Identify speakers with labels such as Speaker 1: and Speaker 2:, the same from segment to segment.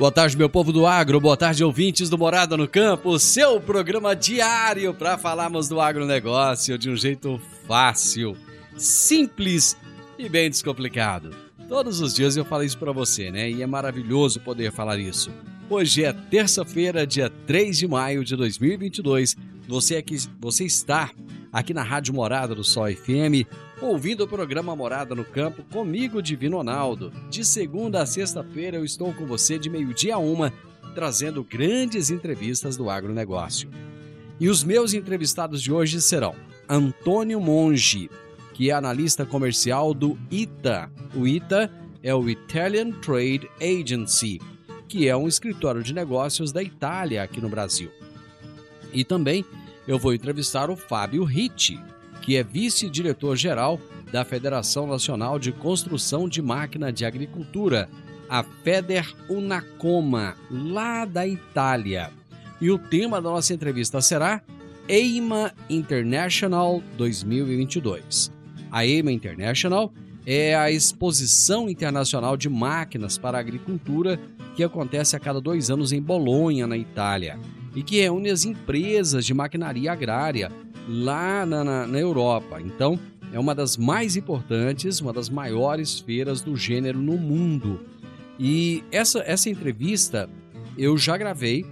Speaker 1: Boa tarde, meu povo do agro. Boa tarde, ouvintes do Morada no Campo. Seu programa diário para falarmos do agronegócio de um jeito fácil, simples e bem descomplicado. Todos os dias eu falo isso para você, né? E é maravilhoso poder falar isso. Hoje é terça-feira, dia 3 de maio de 2022. Você aqui, você está aqui na Rádio Morada do Sol FM, ouvindo o programa Morada no Campo comigo, Divino Ronaldo. De segunda a sexta-feira eu estou com você de meio-dia a uma, trazendo grandes entrevistas do agronegócio. E os meus entrevistados de hoje serão Antônio Monge, que é analista comercial do ITA. O ITA é o Italian Trade Agency, que é um escritório de negócios da Itália aqui no Brasil. E também eu vou entrevistar o Fábio Ritti, que é vice-diretor-geral da Federação Nacional de Construção de Máquina de Agricultura, a Feder Unacoma, lá da Itália. E o tema da nossa entrevista será EIMA International 2022. A EIMA International é a Exposição Internacional de Máquinas para a Agricultura que acontece a cada dois anos em Bolonha, na Itália e que reúne as empresas de maquinaria agrária lá na, na, na Europa. Então, é uma das mais importantes, uma das maiores feiras do gênero no mundo. E essa, essa entrevista eu já gravei,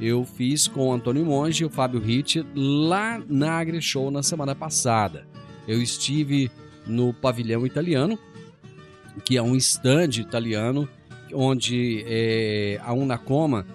Speaker 1: eu fiz com o Antônio Monge e o Fábio Ritt lá na AgriShow na semana passada. Eu estive no pavilhão italiano, que é um stand italiano, onde é, a Unacoma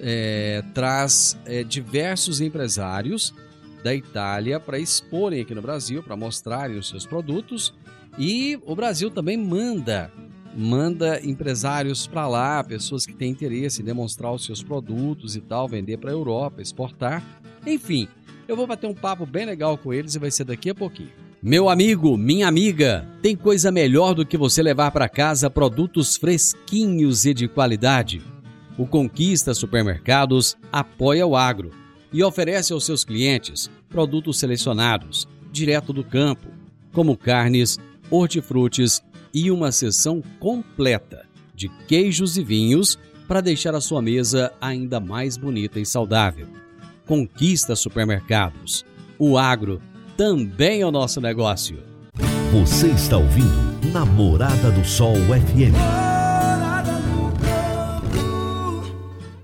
Speaker 1: é, traz é, diversos empresários da Itália para exporem aqui no Brasil, para mostrarem os seus produtos. E o Brasil também manda manda empresários para lá, pessoas que têm interesse em demonstrar os seus produtos e tal, vender para a Europa, exportar. Enfim, eu vou bater um papo bem legal com eles e vai ser daqui a pouquinho. Meu amigo, minha amiga, tem coisa melhor do que você levar para casa produtos fresquinhos e de qualidade? O Conquista Supermercados apoia o agro e oferece aos seus clientes produtos selecionados, direto do campo, como carnes, hortifrutis e uma seção completa de queijos e vinhos para deixar a sua mesa ainda mais bonita e saudável. Conquista Supermercados. O agro também é o nosso negócio.
Speaker 2: Você está ouvindo Namorada do Sol FM.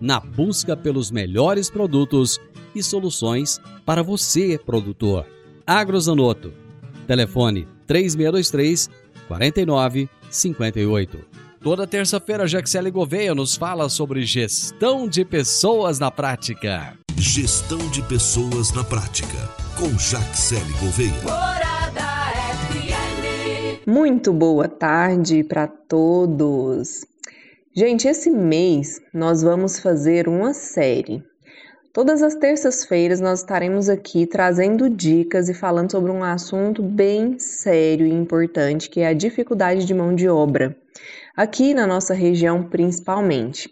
Speaker 1: na busca pelos melhores produtos e soluções para você, produtor. Agrozanoto. Telefone 3623 4958. Toda terça-feira, Jaxele Gouveia nos fala sobre gestão de pessoas na prática.
Speaker 2: Gestão de pessoas na prática, com Jaxele Gouveia.
Speaker 3: Muito boa tarde para todos. Gente, esse mês nós vamos fazer uma série. Todas as terças-feiras nós estaremos aqui trazendo dicas e falando sobre um assunto bem sério e importante, que é a dificuldade de mão de obra, aqui na nossa região principalmente.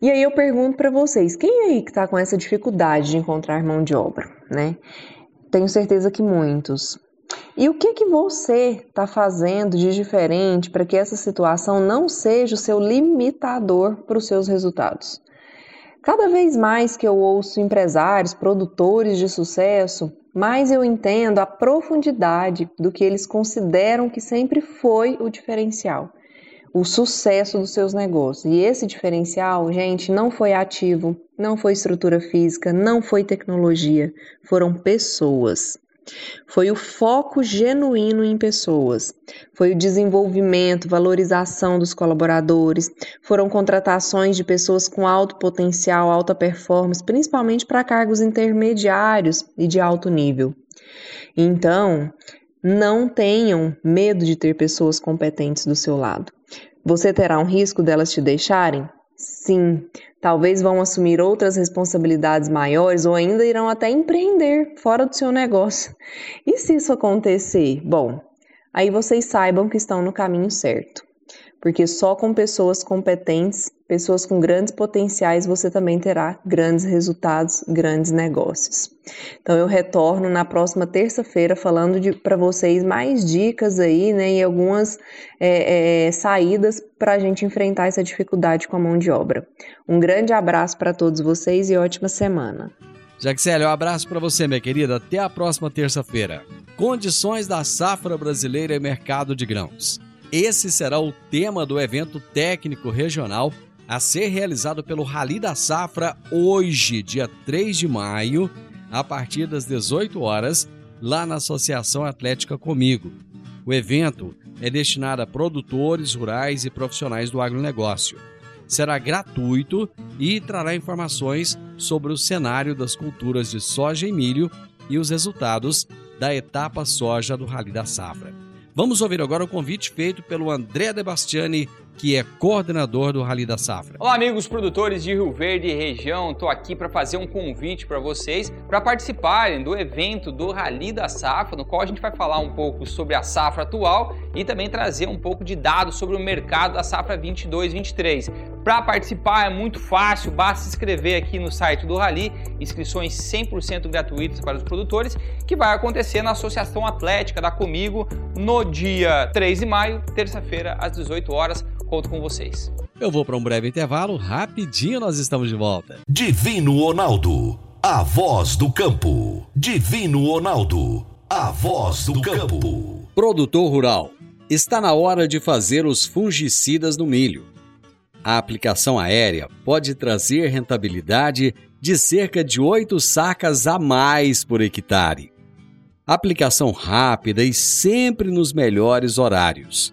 Speaker 3: E aí eu pergunto para vocês, quem aí que está com essa dificuldade de encontrar mão de obra, né? Tenho certeza que muitos. E o que que você está fazendo de diferente para que essa situação não seja o seu limitador para os seus resultados? Cada vez mais que eu ouço empresários, produtores de sucesso, mais eu entendo a profundidade do que eles consideram que sempre foi o diferencial o sucesso dos seus negócios. E esse diferencial, gente, não foi ativo, não foi estrutura física, não foi tecnologia, foram pessoas. Foi o foco genuíno em pessoas. Foi o desenvolvimento, valorização dos colaboradores. Foram contratações de pessoas com alto potencial, alta performance, principalmente para cargos intermediários e de alto nível. Então, não tenham medo de ter pessoas competentes do seu lado. Você terá um risco delas te deixarem? Sim, talvez vão assumir outras responsabilidades maiores ou ainda irão até empreender fora do seu negócio. E se isso acontecer? Bom, aí vocês saibam que estão no caminho certo porque só com pessoas competentes, pessoas com grandes potenciais, você também terá grandes resultados, grandes negócios. Então eu retorno na próxima terça-feira falando para vocês mais dicas aí, né, e algumas é, é, saídas para a gente enfrentar essa dificuldade com a mão de obra. Um grande abraço para todos vocês e ótima semana.
Speaker 1: Jaxele, um abraço para você, minha querida. Até a próxima terça-feira. Condições da safra brasileira e mercado de grãos. Esse será o tema do evento técnico regional a ser realizado pelo Rally da Safra hoje, dia 3 de maio, a partir das 18 horas, lá na Associação Atlética Comigo. O evento é destinado a produtores rurais e profissionais do agronegócio. Será gratuito e trará informações sobre o cenário das culturas de soja e milho e os resultados da etapa soja do Rally da Safra. Vamos ouvir agora o convite feito pelo André De Bastiani, que é coordenador do Rally da Safra.
Speaker 4: Olá, amigos produtores de Rio Verde e região. Estou aqui para fazer um convite para vocês para participarem do evento do Rally da Safra, no qual a gente vai falar um pouco sobre a safra atual e também trazer um pouco de dados sobre o mercado da safra 22-23. Para participar é muito fácil, basta se inscrever aqui no site do Rally, inscrições 100% gratuitas para os produtores, que vai acontecer na Associação Atlética da Comigo no dia 3 de maio, terça-feira, às 18 horas. Conto com vocês.
Speaker 1: Eu vou para um breve intervalo, rapidinho nós estamos de volta.
Speaker 2: Divino Ronaldo, a voz do campo. Divino Ronaldo, a voz do campo.
Speaker 1: Produtor rural, está na hora de fazer os fungicidas no milho a aplicação aérea pode trazer rentabilidade de cerca de 8 sacas a mais por hectare. Aplicação rápida e sempre nos melhores horários.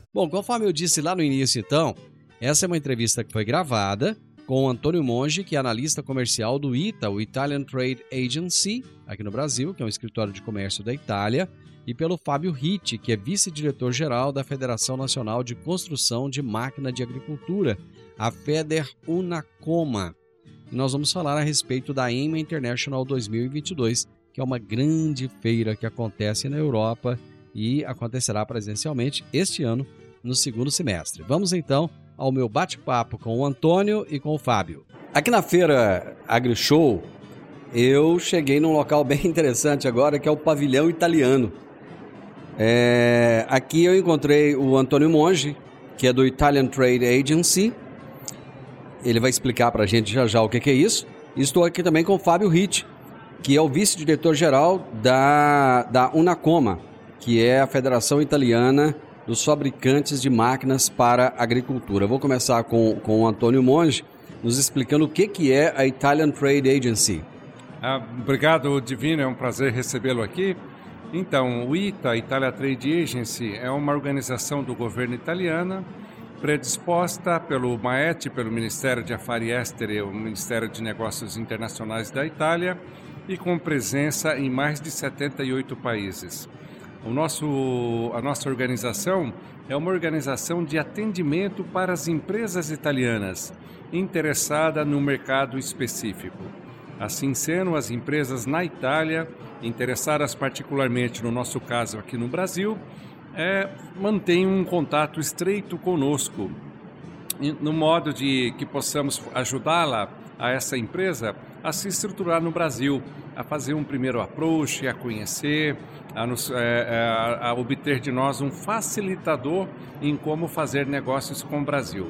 Speaker 1: Bom, conforme eu disse lá no início, então, essa é uma entrevista que foi gravada com o Antônio Monge, que é analista comercial do ITA, o Italian Trade Agency, aqui no Brasil, que é um escritório de comércio da Itália, e pelo Fábio Ritt, que é vice-diretor-geral da Federação Nacional de Construção de Máquina de Agricultura, a FEDER Unacoma. E nós vamos falar a respeito da EMA International 2022, que é uma grande feira que acontece na Europa e acontecerá presencialmente este ano no segundo semestre. Vamos então ao meu bate-papo com o Antônio e com o Fábio. Aqui na feira AgriShow, eu cheguei num local bem interessante agora, que é o pavilhão italiano. É, aqui eu encontrei o Antônio Monge, que é do Italian Trade Agency, ele vai explicar para a gente já já o que, que é isso. estou aqui também com o Fábio Ritt, que é o vice-diretor-geral da, da Unacoma, que é a Federação Italiana dos Fabricantes de Máquinas para Agricultura. vou começar com, com o Antônio Monge, nos explicando o que, que é a Italian Trade Agency.
Speaker 5: Ah, obrigado, Divino, é um prazer recebê-lo aqui. Então, o ITA, Italia Trade Agency, é uma organização do governo italiano predisposta pelo MAET, pelo Ministério de Affari Esteri, o Ministério de Negócios Internacionais da Itália, e com presença em mais de 78 países. O nosso, a nossa organização é uma organização de atendimento para as empresas italianas interessada no mercado específico. Assim sendo, as empresas na Itália, interessadas particularmente no nosso caso aqui no Brasil, é, mantêm um contato estreito conosco, no modo de que possamos ajudá-la, a essa empresa, a se estruturar no Brasil, a fazer um primeiro approach, a conhecer, a, nos, é, é, a, obter de nós um facilitador em como fazer negócios com o Brasil.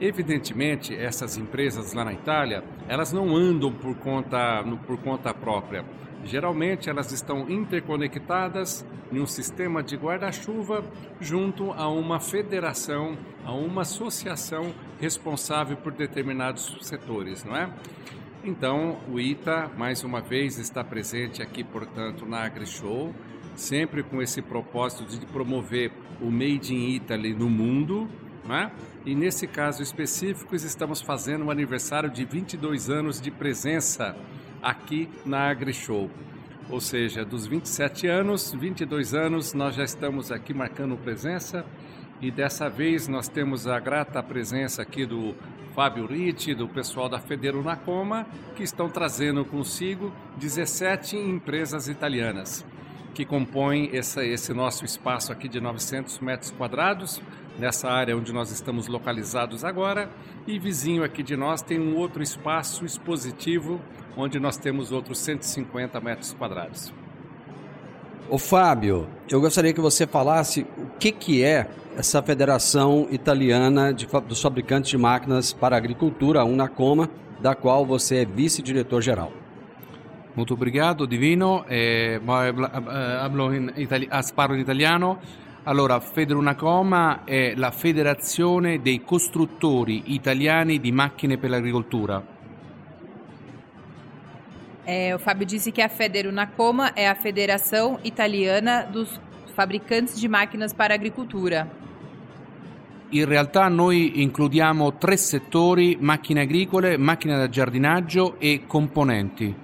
Speaker 5: Evidentemente, essas empresas lá na Itália, elas não andam por conta, por conta própria. Geralmente, elas estão interconectadas em um sistema de guarda-chuva junto a uma federação, a uma associação responsável por determinados setores, não é? Então, o ITA, mais uma vez, está presente aqui, portanto, na AgriShow, sempre com esse propósito de promover o Made in Italy no mundo, né? E nesse caso específico, estamos fazendo um aniversário de 22 anos de presença aqui na AgriShow. Ou seja, dos 27 anos, 22 anos, nós já estamos aqui marcando presença e dessa vez nós temos a grata presença aqui do Fábio Ritti, do pessoal da Federo Nacoma, que estão trazendo consigo 17 empresas italianas que compõem esse, esse nosso espaço aqui de 900 metros quadrados, nessa área onde nós estamos localizados agora, e vizinho aqui de nós tem um outro espaço expositivo, onde nós temos outros 150 metros quadrados.
Speaker 1: Ô Fábio, eu gostaria que você falasse o que, que é essa Federação Italiana de, dos Fabricantes de Máquinas para a Agricultura, a Unacoma, da qual você é vice-diretor-geral.
Speaker 6: Muito obrigado, Divino. Eh, hablo itali- parlo in italiano. Allora, Federunacoma è la federazione dei costruttori italiani di macchine per l'agricoltura.
Speaker 7: É, o Fábio disse que a Federunacoma é a Federação Italiana dos Fabricantes de Máquinas para Agricultura.
Speaker 6: In realtà noi includiamo tre settori, macchine agricole, macchine da giardinaggio e componenti.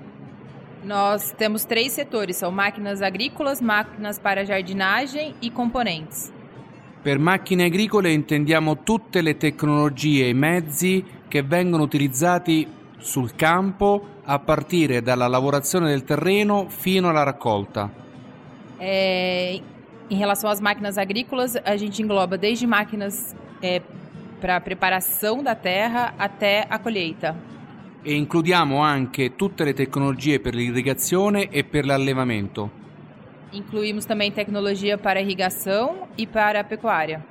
Speaker 7: Nós temos três setores, são máquinas agrícolas, máquinas para jardinagem e componentes.
Speaker 6: Per macchine agricole intendiamo tutte le tecnologie e i mezzi che vengono utilizzati sul campo a partire dalla lavorazione del terreno fino alla raccolta.
Speaker 7: É, em relação às máquinas agrícolas, a gente engloba desde máquinas é, para preparação da terra até a colheita.
Speaker 6: E includiamo anche tutte le tecnologie per l'irrigazione e per l'allevamento.
Speaker 7: Incluímos também tecnologia para irrigação e para a pecuária.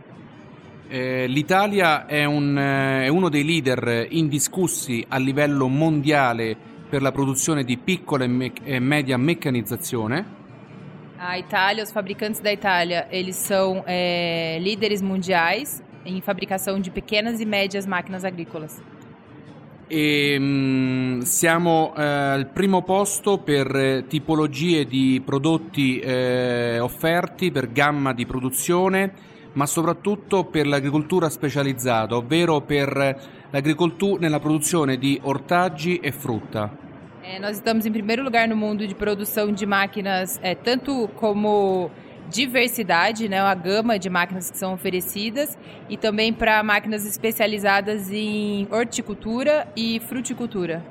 Speaker 6: Eh, L'Italia è, un, eh, è uno dei leader indiscussi a livello mondiale per la produzione di piccola e, me- e media meccanizzazione.
Speaker 7: A Itália, os fabricantes da Itália, eles são é, líderes mundiais em fabricação de pequenas e médias máquinas agrícolas.
Speaker 6: E mm, siamo eh, al primo posto per eh, tipologie di prodotti eh, offerti, per gamma di produzione, ma soprattutto per l'agricoltura specializzata, ovvero per l'agricoltura nella produzione di ortaggi e frutta.
Speaker 7: É, nós estamos em primeiro lugar no mundo de produção de máquinas, é, tanto como diversidade, né, a gama de máquinas que são oferecidas, e também para máquinas especializadas em horticultura e fruticultura.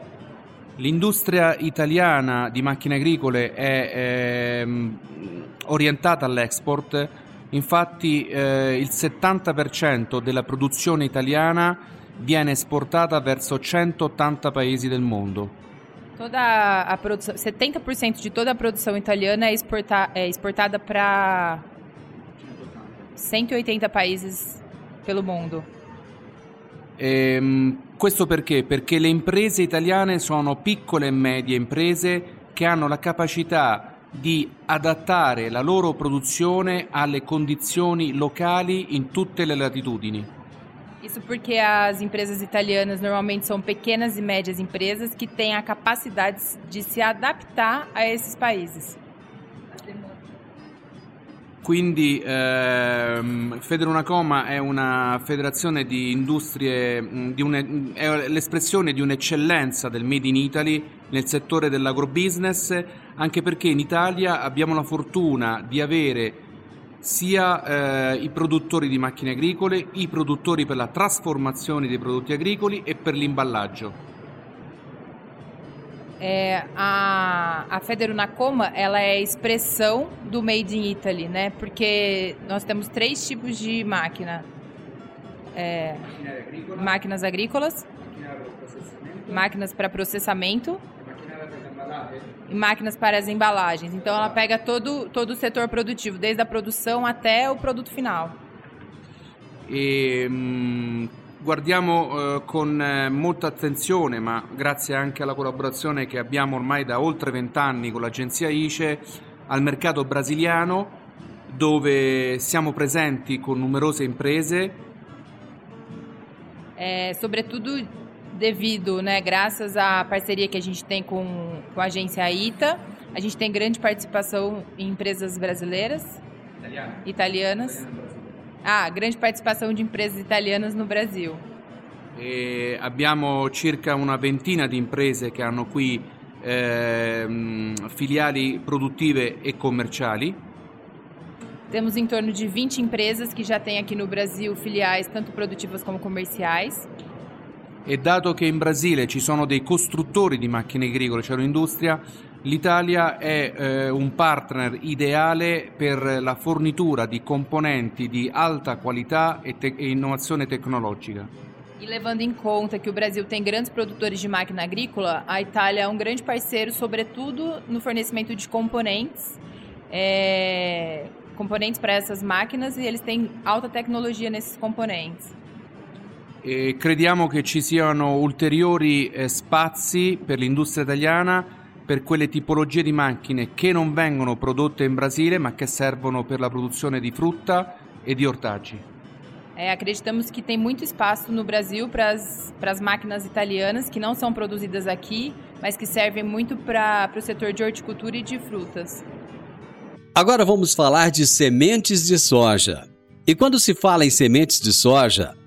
Speaker 6: L'industria italiana di macchine agricole è ehm, orientata all'export, infatti eh, il 70% della produzione italiana viene esportata verso 180 paesi del mondo.
Speaker 7: Toda a produção, 70% de toda a produção italiana é, exporta, é exportada para 180 países pelo mundo.
Speaker 6: Ehm, questo perché? Perché le imprese italiane sono piccole e medie imprese che hanno la capacità di adattare la loro produzione alle condizioni locali in tutte le latitudini.
Speaker 7: Isso porque as empresas italianas normalmente são pequenas e médias empresas que têm a capacidade de se adaptar a esses países.
Speaker 6: quindi ehm, Federunacoma è una federazione di industrie, di une, è l'espressione di un'eccellenza del Made in Italy nel settore dell'agrobusiness, anche perché in Italia abbiamo la fortuna di avere sia eh, i produttori di macchine agricole, i produttori per la trasformazione dei prodotti agricoli e per l'imballaggio.
Speaker 7: É, a, a Federunacom ela é a expressão do Made in Italy, né? Porque nós temos três tipos de máquina. É, máquinas agrícolas, máquinas para processamento máquinas para as embalagens. Então ela pega todo, todo o setor produtivo, desde a produção até o produto final.
Speaker 6: E, hum, guardiamo eh, con eh, molta attenzione, ma grazie anche alla collaborazione che abbiamo ormai da oltre vent'anni con l'agenzia ICE, al mercato brasiliano dove siamo presenti con numerose imprese.
Speaker 7: É, sobretudo devido, né, graças à parceria que a gente tem com, com a agência ITA, a gente tem grande participação em empresas brasileiras, Italiana. italianas. Ah, grande participação de empresas italianas no Brasil.
Speaker 6: E abbiamo circa una ventina di imprese che hanno qui eh, filiali produttive e commerciali.
Speaker 7: Temos em torno de 20 empresas que já têm aqui no Brasil filiais tanto produtivas como comerciais.
Speaker 6: E dato che in Brasile ci sono dei costruttori di macchine agricole, c'è un'industria, l'Italia è eh, un partner ideale per la fornitura di componenti di alta qualità e, te- e innovazione tecnologica.
Speaker 7: E levando em conta que o Brasil tem grandes produtores de máquina agrícola, a Itália é um grande parceiro, sobretudo no fornecimento de componentes, é, componentes para essas máquinas, e eles têm alta tecnologia nesses componentes.
Speaker 6: E crediamo che ci siano ulteriori eh, spazi per l'industria italiana per quelle tipologie di macchine che non vengono prodotte in Brasile ma che servono per la produzione di frutta e di ortaggi.
Speaker 7: É, acreditamos que tem muito espaço no Brasil para as máquinas italianas que não são produzidas aqui, mas que servem muito para o setor de horticultura e de frutas.
Speaker 1: Agora vamos falar de sementes de soja. E quando se fala em sementes de soja,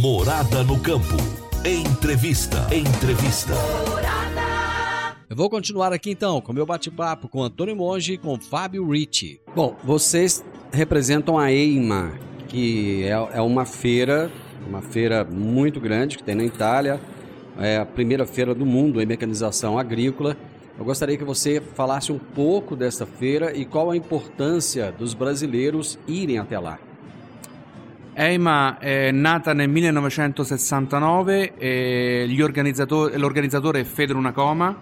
Speaker 2: Morada no campo. Entrevista. Entrevista.
Speaker 1: Eu vou continuar aqui então com meu bate-papo com Antônio Monge e com Fábio Ricci.
Speaker 8: Bom, vocês representam a EIMA, que é, é uma feira, uma feira muito grande que tem na Itália, é a primeira feira do mundo em mecanização agrícola. Eu gostaria que você falasse um pouco dessa feira e qual a importância dos brasileiros irem até lá.
Speaker 6: EIMA è nata nel 1969 e l'organizzatore è Federunacoma.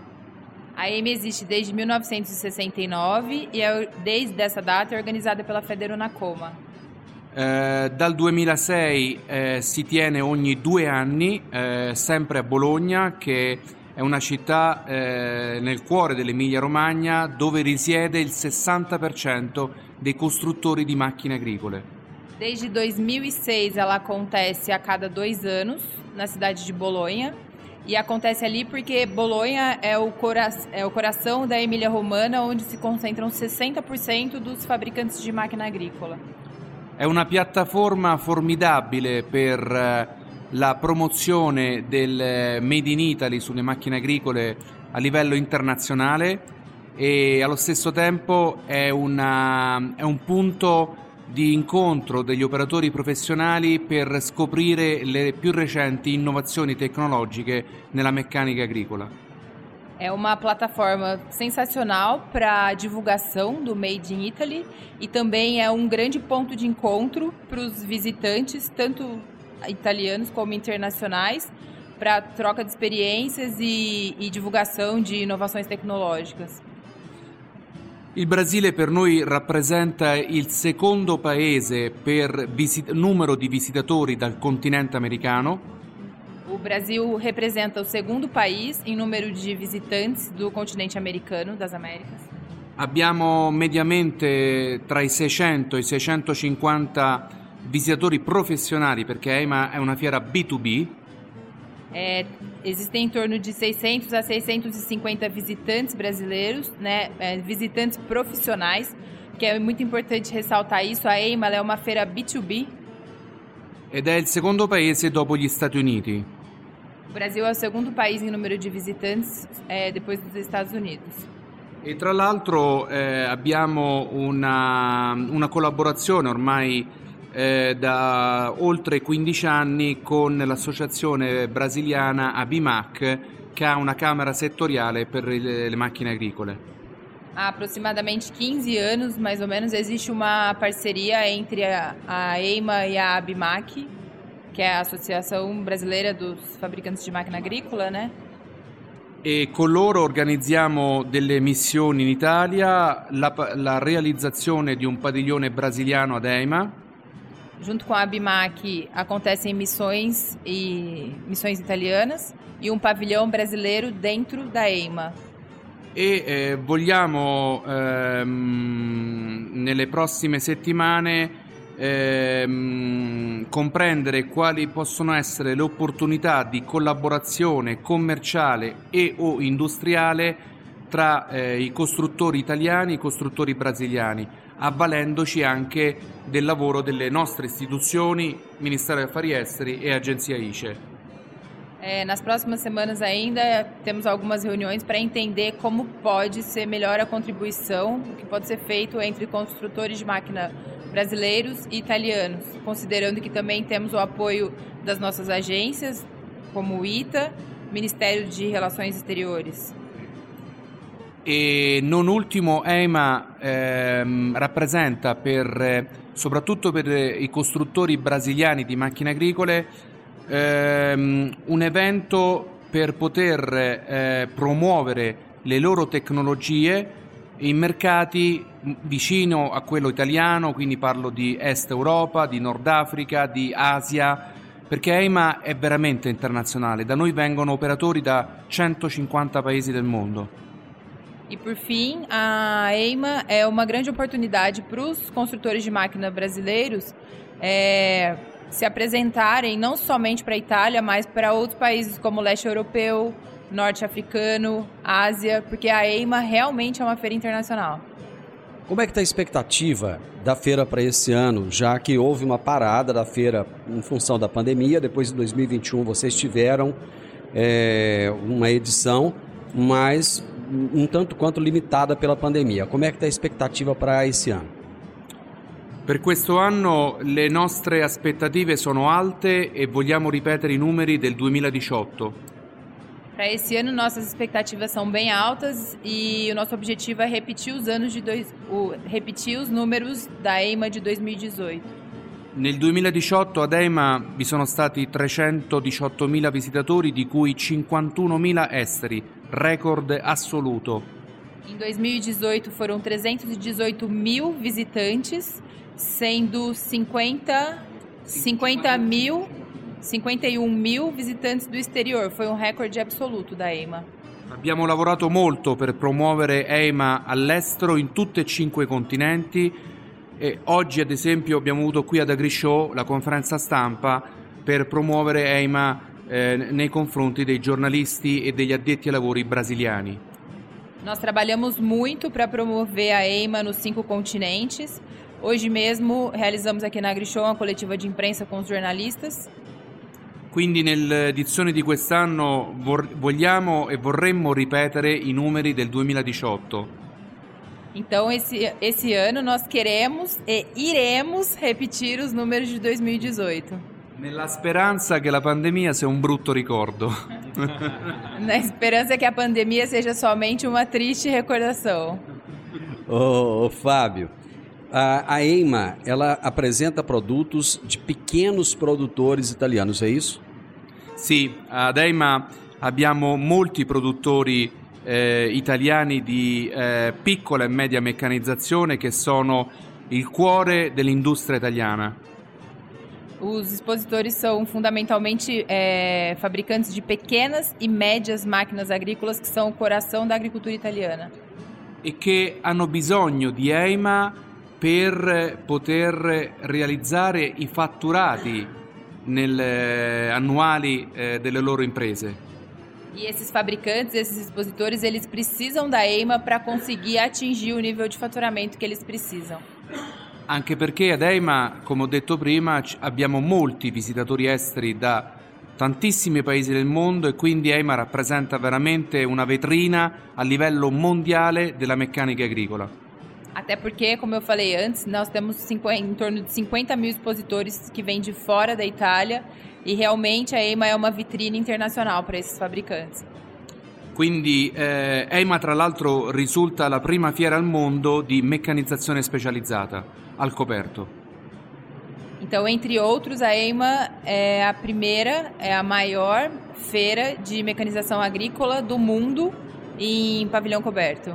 Speaker 7: A EIMA esiste desde 1969 e è, desde essa data è organizzata pela Federunacoma.
Speaker 6: Eh, dal 2006 eh, si tiene ogni due anni, eh, sempre a Bologna, che è una città eh, nel cuore dell'Emilia Romagna dove risiede il 60% dei costruttori di macchine agricole.
Speaker 7: Desde 2006 ela acontece a cada dois anos na cidade de Bolonha. E acontece ali porque Bolonha é o, cora é o coração da Emília Romana, onde se concentram 60% dos fabricantes de máquina agrícola.
Speaker 6: È una piattaforma formidabile per eh, la promozione del eh, Made in Italy sulle macchine agricole a livello internazionale e allo stesso tempo è, una, è un punto di incontro degli operatori professionali per scoprire le più recenti innovazioni tecnologiche nella meccanica agricola.
Speaker 7: É uma plataforma sensacional para divulgação do Made in Italy e também é um grande ponto de encontro para os visitantes, tanto italianos como internacionais, para troca de experiências e, e divulgação de inovações tecnológicas.
Speaker 6: Il Brasile per noi rappresenta il secondo paese per visit- numero di visitatori dal continente americano.
Speaker 7: O Brasil representa o segundo país em número de visitantes do continente americano, das Américas.
Speaker 6: Abbiamo mediamente tra i 600 e i 650 visitatori professionali perché EIMA è una fiera B2B.
Speaker 7: É, existem em torno de 600 a 650 visitantes brasileiros, né, é, visitantes profissionais, que é muito importante ressaltar isso. A EIMA ela é uma feira B2B.
Speaker 6: ed è il secondo paese dopo gli Stati Uniti.
Speaker 7: O Brasil é o segundo país em número de visitantes é, depois dos Estados Unidos.
Speaker 6: E tra l'altro eh, abbiamo una, una collaborazione ormai eh, da oltre 15 anni con l'associazione brasiliana Abimac che ha una camera settoriale per le, le macchine agricole.
Speaker 7: Há aproximadamente 15 anos, mais ou menos, existe uma parceria entre a, a EIMA e a ABMAC, que é a Associação Brasileira dos Fabricantes de Máquina Agrícola, né?
Speaker 6: E con loro organizziamo delle missioni in Italia, la, la realizzazione di un padiglione brasiliano ad EIMA,
Speaker 7: Junto com a ABMAC acontecem missões e missões italianas e um pavilhão brasileiro dentro da EIMA.
Speaker 6: e eh, vogliamo ehm, nelle prossime settimane ehm, comprendere quali possono essere le opportunità di collaborazione commerciale e o industriale tra eh, i costruttori italiani e i costruttori brasiliani, avvalendoci anche del lavoro delle nostre istituzioni, Ministero degli Affari Esteri e Agenzia ICE.
Speaker 7: É, nas próximas semanas ainda temos algumas reuniões para entender como pode ser melhor a contribuição, que pode ser feito entre construtores de máquina brasileiros e italianos, considerando que também temos o apoio das nossas agências, como o ITA, Ministério de Relações Exteriores.
Speaker 6: E non ultimo EIMA ehm, rappresenta per, soprattutto per eh, i costruttori brasiliani di macchine agricole ehm, un evento per poter eh, promuovere le loro tecnologie in mercati vicino a quello italiano, quindi parlo di Est Europa, di Nord Africa, di Asia, perché EIMA è veramente internazionale, da noi vengono operatori da 150 paesi del mondo.
Speaker 7: E por fim, a EIMA é uma grande oportunidade para os construtores de máquina brasileiros é, se apresentarem não somente para a Itália, mas para outros países como o leste europeu, norte africano, Ásia, porque a EIMA realmente é uma feira internacional.
Speaker 8: Como é que está a expectativa da feira para esse ano, já que houve uma parada da feira em função da pandemia, depois de 2021 vocês tiveram é, uma edição, mas um tanto quanto limitada pela pandemia. Como é que está a expectativa para esse ano?
Speaker 6: Per questo anno le nostre aspettative sono alte e vogliamo ripetere i numeri del 2018.
Speaker 7: Para esse ano, nossas expectativas são bem altas e o nosso objetivo é repetir os anos de dois, o, repetir os números da EIMA de 2018.
Speaker 6: Nel 2018 ad EIMA vi sono stati 318.000 visitatori, di cui 51.000 esteri, record assoluto.
Speaker 7: Em 2018 foram 318 mil visitantes, sendo 50, 50 mil, 51 mil visitantes do exterior. Foi um recorde absoluto da EIMA.
Speaker 6: Abbiamo lavorato molto per promuovere EIMA all'estero in tutti e cinque i continenti E oggi, ad esempio, abbiamo avuto qui ad Agrishow la conferenza stampa per promuovere EIMA eh, nei confronti dei giornalisti e degli addetti ai lavori brasiliani.
Speaker 7: Nós trabalhamos muito para promover a EIMA nos cinco continentes. Hoje mesmo realizamos aqui na Agrishow uma coletiva de imprensa com os jornalistas.
Speaker 6: Quindi nell'edizione di quest'anno vogliamo e vorremmo ripetere i numeri del 2018.
Speaker 7: Então, esse, esse ano nós queremos e iremos repetir os números de 2018.
Speaker 6: Nella speranza che la pandemia sia un brutto ricordo.
Speaker 7: Na esperança que a pandemia seja somente uma triste recordação.
Speaker 8: Ô, ô, Fábio, a, a EIMA, ela apresenta produtos de pequenos produtores italianos, é isso?
Speaker 6: Sì, ad EIMA abbiamo molti produttori eh, italiani di eh, piccola e media meccanizzazione che sono il cuore dell'industria italiana.
Speaker 7: Os expositores são fundamentalmente é, fabricantes de pequenas e médias máquinas agrícolas que são o coração da agricultura italiana.
Speaker 6: e che hanno bisogno di EIMA per poter realizzare i fatturati nel- eh, annuali eh, delle loro imprese.
Speaker 7: E esses fabricantes, esses expositores, eles precisam da EIMA para conseguir atingir o nível de faturamento que eles precisam.
Speaker 6: Anche perché ad EIMA, come ho detto prima, abbiamo molti visitatori esteri da tantissimi paesi del mondo e quindi EIMA rappresenta veramente una vetrina a livello mondiale della meccanica agricola.
Speaker 7: Até porque, como eu falei antes, nós temos cinqu- em torno de 50 mil expositores que vêm de fora da Itália e realmente a EIMA é uma vitrine internacional para esses fabricantes.
Speaker 6: Quindi eh, EIMA tra l'altro risulta la prima fiera al mondo di meccanizzazione specializzata al coperto.
Speaker 7: Então, entre outros, a EIMA é a primeira, é a maior feira de mecanização agrícola do mundo em pavilhão coberto.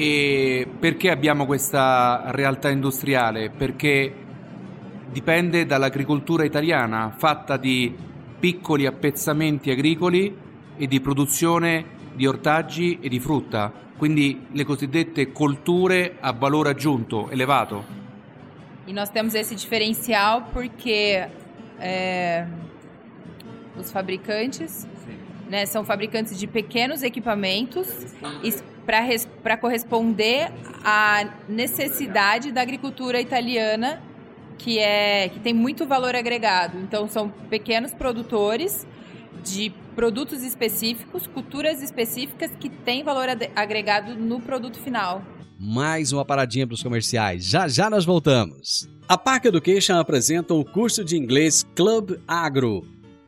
Speaker 6: E perché abbiamo questa realtà industriale? Perché dipende dall'agricoltura italiana fatta di piccoli appezzamenti agricoli e di produzione di ortaggi e di frutta, quindi le cosiddette colture a valore aggiunto elevato.
Speaker 7: E nós temos esse diferencial porque é, os fabricantes né, são fabricantes de pequenos equipamentos para corresponder à necessidade da agricultura italiana que é que tem muito valor agregado. Então são pequenos produtores de produtos específicos, culturas específicas que têm valor agregado no produto final.
Speaker 1: Mais uma paradinha para os comerciais. Já já nós voltamos. A Park Education apresenta o curso de inglês Club Agro.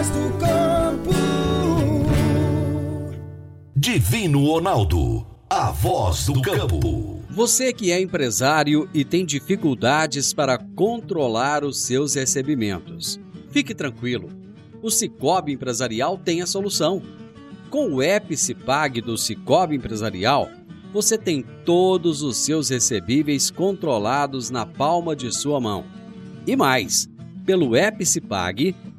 Speaker 9: voz do campo.
Speaker 2: Divino Ronaldo, a voz do campo.
Speaker 1: Você que é empresário e tem dificuldades para controlar os seus recebimentos, fique tranquilo. O Cicobi Empresarial tem a solução. Com o Epicipag do Cicobi Empresarial, você tem todos os seus recebíveis controlados na palma de sua mão. E mais, pelo Epicipag,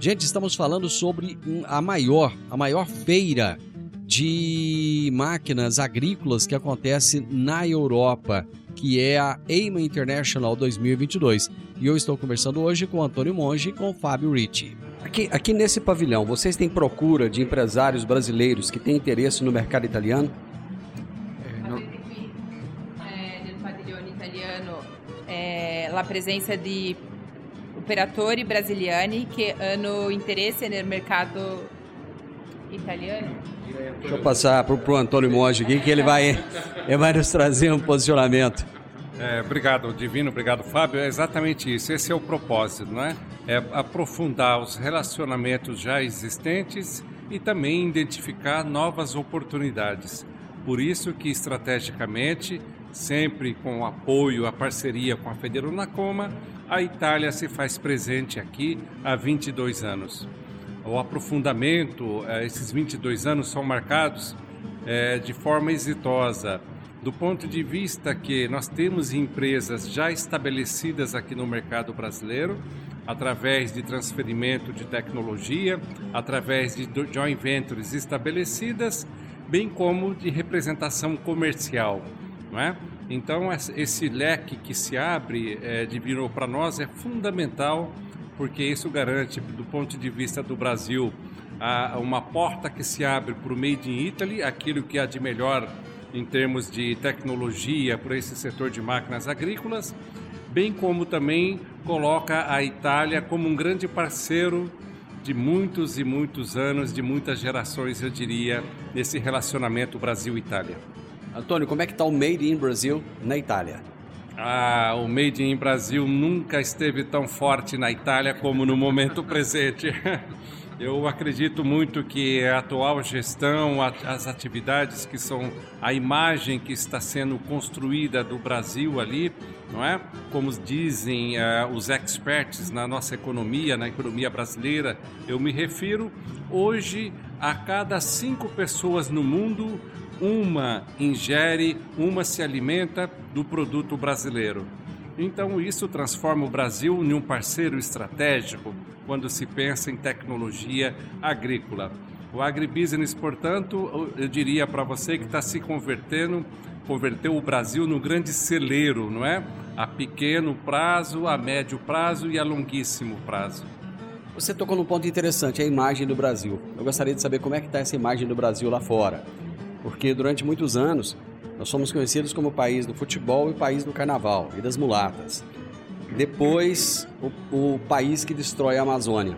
Speaker 1: Gente, estamos falando sobre a maior, a maior feira de máquinas agrícolas que acontece na Europa, que é a EIMA International 2022. E eu estou conversando hoje com o Antônio Monge e com o Fábio Ricci.
Speaker 8: Aqui, aqui nesse pavilhão, vocês têm procura de empresários brasileiros que têm interesse no mercado italiano?
Speaker 7: eh, del padiglione operatori brasiliani che hanno interesse nel mercato italiano.
Speaker 8: Deixa eu passar pro, pro Antônio Monge aqui, que ele vai, ele vai nos trazer um posicionamento.
Speaker 5: É, obrigado, Divino, obrigado, Fábio. É exatamente isso. Esse é o propósito, não é? É aprofundar os relacionamentos já existentes e também identificar novas oportunidades. Por isso que estrategicamente, sempre com o apoio, a parceria com a Federonacoma, a Itália se faz presente aqui há 22 anos. O aprofundamento, eh, esses 22 anos são marcados eh, de forma exitosa do ponto de vista que nós temos empresas já estabelecidas aqui no mercado brasileiro, através de transferimento de tecnologia, através de joint ventures estabelecidas, bem como de representação comercial, não é? Então esse- leque que se abre de virou para nós é fundamental porque isso garante, do ponto de vista do Brasil, a- uma porta que se abre para o Made in Italy, aquilo que há de melhor em termos de tecnologia para esse setor de máquinas agrícolas, bem como também coloca a Itália como um grande parceiro de muitos e muitos anos, de muitas gerações, eu diria, nesse relacionamento Brasil-Itália.
Speaker 8: Antônio, como é que está o Made in Brasil na Itália?
Speaker 5: Ah, o Made in Brasil nunca esteve tão forte na Itália como no momento presente. Eu acredito muito que a atual gestão, as atividades que são a imagem que está sendo construída do Brasil ali, não é? Como dizem ah, os experts na nossa economia, na economia brasileira, eu me refiro hoje a cada cinco pessoas no mundo uma ingere, uma se alimenta do produto brasileiro. Então, isso transforma o Brasil em um parceiro estratégico quando se pensa em tecnologia agrícola. O agribusiness, portanto, eu diria para você que está se convertendo, converteu o Brasil no grande celeiro, não é? A pequeno prazo, a médio prazo e a longuíssimo prazo.
Speaker 8: Você tocou num ponto interessante, a imagem do Brasil. Eu gostaria de saber como é que está essa imagem do Brasil lá fora. Porque durante muitos anos nós somos conhecidos como o país do futebol e o país do carnaval e das mulatas. Depois, o, o país que destrói a Amazônia.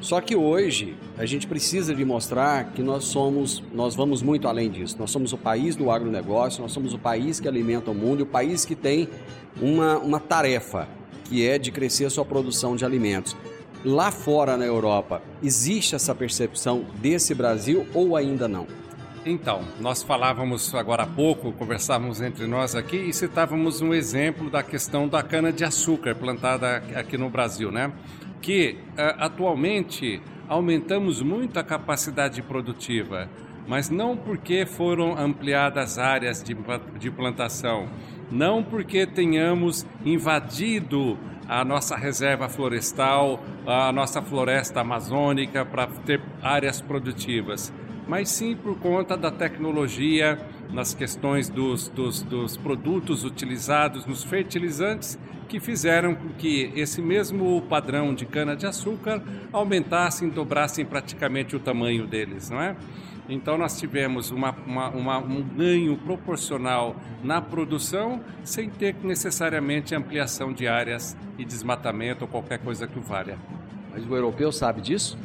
Speaker 8: Só que hoje a gente precisa de mostrar que nós somos, nós vamos muito além disso. Nós somos o país do agronegócio, nós somos o país que alimenta o mundo o país que tem uma, uma tarefa, que é de crescer a sua produção de alimentos. Lá fora na Europa, existe essa percepção desse Brasil ou ainda não?
Speaker 5: Então, nós falávamos agora há pouco, conversávamos entre nós aqui e citávamos um exemplo da questão da cana-de-açúcar plantada aqui no Brasil, né? Que eh, atualmente aumentamos muito a capacidade produtiva, mas não porque foram ampliadas áreas de, de plantação, não porque tenhamos invadido a nossa reserva florestal, a nossa floresta amazônica para ter áreas produtivas mas sim por conta da tecnologia nas questões dos, dos, dos produtos utilizados nos fertilizantes que fizeram com que esse mesmo padrão de cana-de-açúcar aumentassem, dobrassem praticamente o tamanho deles, não é? Então nós tivemos uma, uma, uma, um ganho proporcional na produção sem ter necessariamente ampliação de áreas e desmatamento ou qualquer coisa que o valha.
Speaker 8: Mas o europeu sabe disso?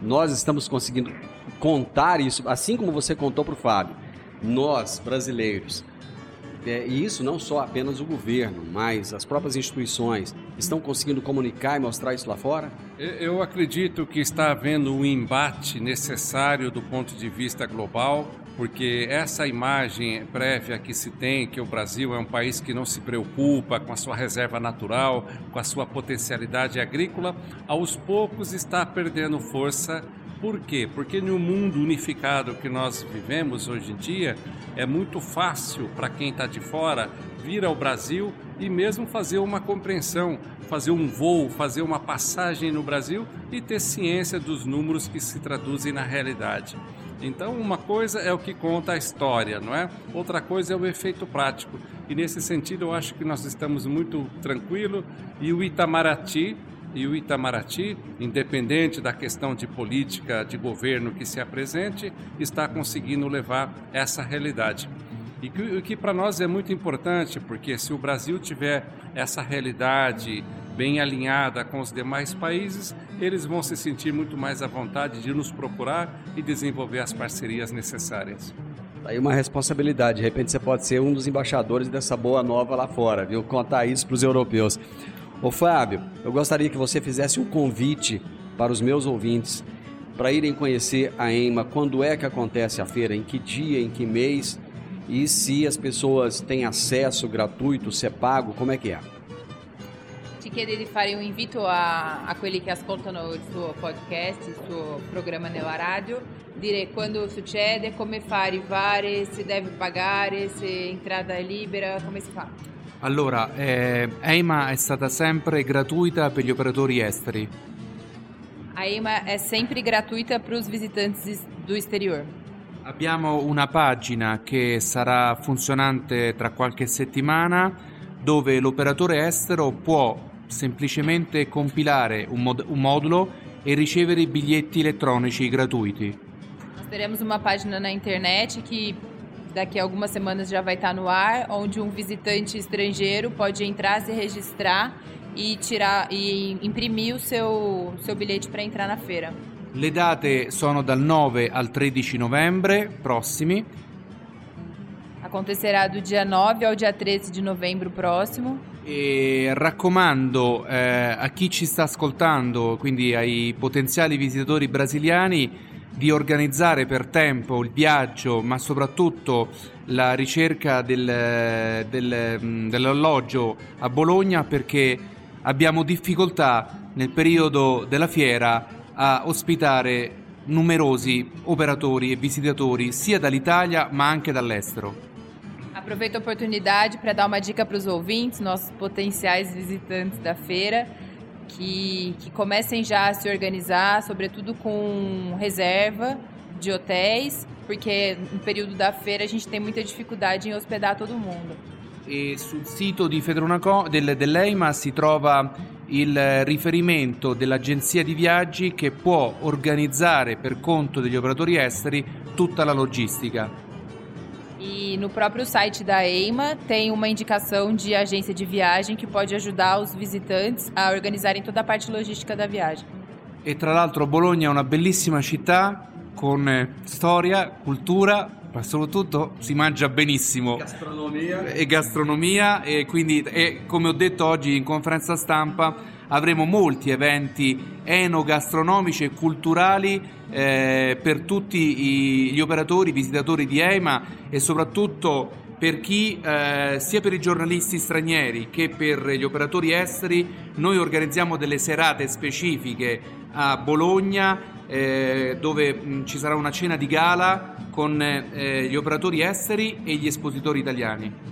Speaker 8: Nós estamos conseguindo contar isso, assim como você contou para o Fábio. Nós, brasileiros, é, e isso não só apenas o governo, mas as próprias instituições, estão conseguindo comunicar e mostrar isso lá fora?
Speaker 5: Eu acredito que está havendo um embate necessário do ponto de vista global, porque essa imagem prévia que se tem, que o Brasil é um país que não se preocupa com a sua reserva natural, com a sua potencialidade agrícola, aos poucos está perdendo força Por quê? Porque no mundo unificado que nós vivemos hoje em dia, é muito fácil para quem está de fora vir ao Brasil e mesmo fazer uma compreensão, fazer um voo, fazer uma passagem no Brasil e ter ciência dos números que se traduzem na realidade. Então, uma coisa é o que conta a história, não é? Outra coisa é o efeito prático. E nesse sentido, eu acho que nós estamos muito tranquilos e o Itamaraty e o Itamaraty, independente da questão de política de governo que se apresente, está conseguindo levar essa realidade. E que, que para nós é muito importante, porque se o Brasil tiver essa realidade bem alinhada com os demais países, eles vão se sentir muito mais à vontade de nos procurar e desenvolver as parcerias necessárias.
Speaker 8: Tá aí uma responsabilidade, de repente você pode ser um dos embaixadores dessa boa nova lá fora, viu? Contar isso para os europeus. Ô Fábio, eu gostaria que você fizesse um convite para os meus ouvintes para irem conhecer a EIMA. Quando é que acontece a feira? Em que dia? Em que mês? E se as pessoas têm acesso gratuito, se é pago, come è che è?
Speaker 7: Ti di fare un invito a, a, quelli che ascoltano il suo podcast, il suo programma nella radio, dire quando succede, come fa a arrivare, se deve pagare, se entrata è libera, come si fa?
Speaker 6: Allora, eh, EIMA è stata sempre gratuita per gli operatori esteri.
Speaker 7: A EIMA è sempre gratuita para os visitantes do exterior.
Speaker 6: Abbiamo una pagina che sarà funzionante tra qualche settimana dove l'operatore estero può semplicemente compilare un, mod- un modulo e ricevere i biglietti elettronici gratuiti.
Speaker 7: Teremos uma página na internet que daqui a algumas semanas já vai estar no ar, onde um visitante estrangeiro pode entrar, se registrar e tirar e imprimir o seu, seu bilhete para entrar na feira.
Speaker 6: Le date sono dal 9 al 13 novembre prossimi.
Speaker 7: Acontecerá do dia 9 ao dia 13 de novembro próximo.
Speaker 6: E raccomando eh, a chi ci sta ascoltando, quindi ai potenziali visitatori brasiliani, di organizzare per tempo il viaggio, ma soprattutto la ricerca del, del, mm, dell'alloggio a Bologna perché abbiamo difficoltà nel periodo della fiera a ospitare numerosi operatori e visitatori sia dall'Italia ma anche dall'estero.
Speaker 7: Aproveito a oportunidade para dar uma dica para os ouvintes, nossos potenciais visitantes da feira, que, que comecem já a se organizar, sobretudo com reserva de hotéis, porque no período da feira a gente tem muita dificuldade em hospedar todo mundo.
Speaker 6: E sul sito di Fedronaco, del, dell'EIMA si trova il riferimento dell'agenzia di viaggi che può organizzare per conto degli operatori esteri tutta la logistica.
Speaker 7: E no próprio site da EIMA tem uma indicação de agência de viagem que pode ajudar os visitantes a organizarem toda a parte logística da viagem.
Speaker 6: E tra l'altro Bologna è una bellissima città con storia, cultura, ma soprattutto si mangia benissimo.
Speaker 8: Gastronomia.
Speaker 6: E gastronomia e quindi e come ho detto oggi in conferenza stampa avremo molti eventi enogastronomici e culturali eh, per tutti i, gli operatori, i visitatori di EIMA e soprattutto per chi, eh, sia per i giornalisti stranieri che per gli operatori esteri, noi organizziamo delle serate specifiche a Bologna eh, dove mh, ci sarà una cena di gala con eh, gli operatori esteri e gli espositori italiani.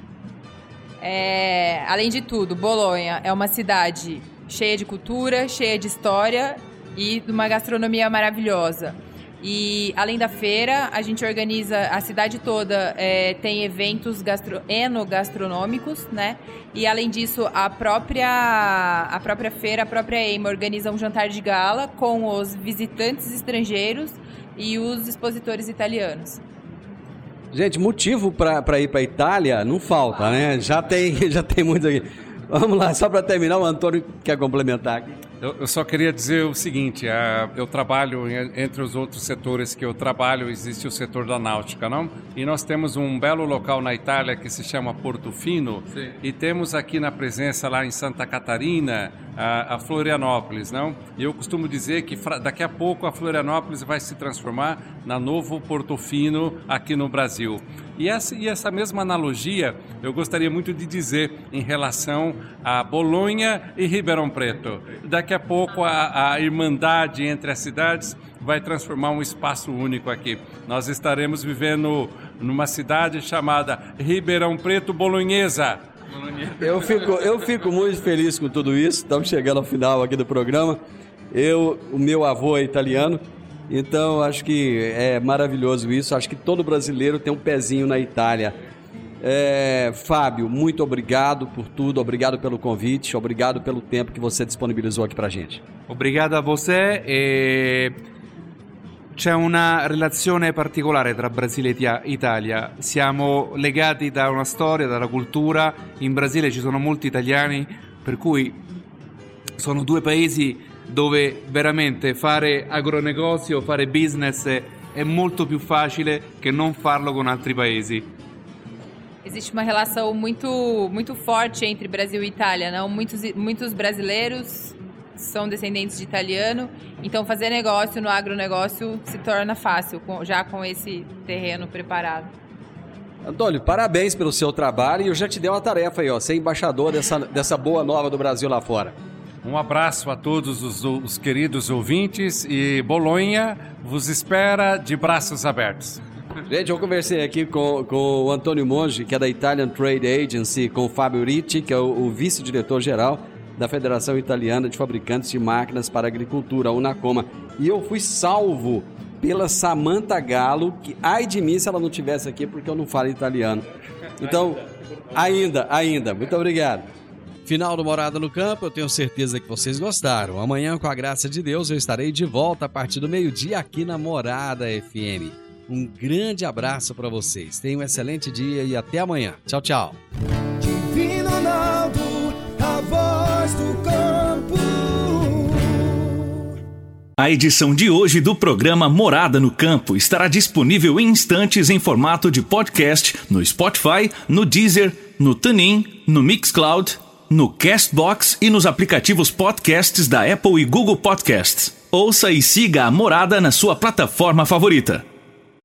Speaker 7: É, além de tudo, Bolonha é uma cidade cheia de cultura, cheia de história e de uma gastronomia maravilhosa. E além da feira, a gente organiza a cidade toda é, tem eventos gastro, enogastronômicos, né? E além disso, a própria a própria feira, a própria EIMA organiza um jantar de gala com os visitantes estrangeiros e os expositores italianos.
Speaker 8: Gente, motivo para ir para Itália não falta, né? Já tem, já tem muito aqui. Vamos lá, só para terminar, o Antônio quer complementar aqui.
Speaker 5: Eu, eu, só queria dizer o seguinte: uh, eu trabalho, entre os outros setores que eu trabalho, existe o setor da náutica, não? E nós temos um belo local na Itália que se chama Portofino, Sim. e temos aqui na presença lá em Santa Catarina a, a Florianópolis, não? E eu costumo dizer que daqui a pouco a Florianópolis vai se transformar na novo Portofino aqui no Brasil. E essa, e essa mesma analogia eu gostaria muito de dizer em relação a Bolonha e Ribeirão Preto. Daqui daqui a pouco a, a irmandade entre as cidades vai transformar um espaço único aqui. Nós estaremos vivendo numa cidade chamada Ribeirão Preto Bolonhesa.
Speaker 1: Eu fico, eu fico muito feliz com tudo isso. Estamos chegando ao final aqui do programa. Eu, o meu avô é italiano, então acho que é maravilhoso isso. Acho que todo brasileiro tem um pezinho na Itália. É, Fábio, muito obrigado por tudo, obrigado pelo convite, obrigado pelo tempo que você disponibilizou aqui pra gente.
Speaker 6: Obrigado a você. E... C'è una relazione particolare tra Brasile e Italia. Siamo legati da una storia, dalla cultura. In Brasile ci sono molti italiani, per cui sono due paesi dove veramente fare agronegozio, fare business è molto più facile che non farlo con altri paesi.
Speaker 7: Existe uma relação muito, muito forte entre Brasil e Itália, não? Muitos, muitos brasileiros são descendentes de italiano, então fazer negócio no agronegócio se torna fácil, já com esse terreno preparado.
Speaker 1: Antônio, parabéns pelo seu trabalho e eu já te dei uma tarefa aí, ó, ser embaixador dessa, dessa boa nova do Brasil lá fora.
Speaker 5: Um abraço a todos os, os queridos ouvintes e Bolonha vos espera de braços abertos.
Speaker 1: Gente, eu conversei aqui com, com o Antônio Monge, que é da Italian Trade Agency, com o Fábio Ritti, que é o, o vice-diretor-geral da Federação Italiana de Fabricantes de Máquinas para Agricultura, a Unacoma. E eu fui salvo pela Samantha Galo, que ai de mim se ela não tivesse aqui, porque eu não falo italiano. Então, ainda, ainda. Muito obrigado.
Speaker 10: Final do Morada no Campo, eu tenho certeza que vocês gostaram. Amanhã, com a graça de Deus, eu estarei de volta a partir do meio-dia aqui na Morada FM. Um grande abraço para vocês. Tenham um excelente dia e até amanhã. Tchau, tchau.
Speaker 9: Divino Ronaldo, a voz do campo.
Speaker 11: A edição de hoje do programa Morada no Campo estará disponível em instantes em formato de podcast no Spotify, no Deezer, no TuneIn, no Mixcloud, no Castbox e nos aplicativos podcasts da Apple e Google Podcasts. Ouça e siga a Morada na sua plataforma favorita.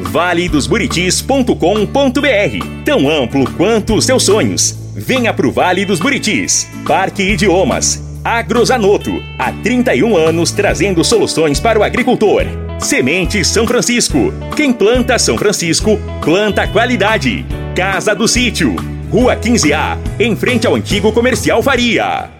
Speaker 11: valedosburitis.com.br Tão amplo quanto os seus sonhos. Venha pro Vale dos Buritis. Parque Idiomas. Agrozanoto. Há 31 anos trazendo soluções para o agricultor. Semente São Francisco. Quem planta São Francisco, planta qualidade. Casa do Sítio. Rua 15A, em frente ao antigo comercial Faria.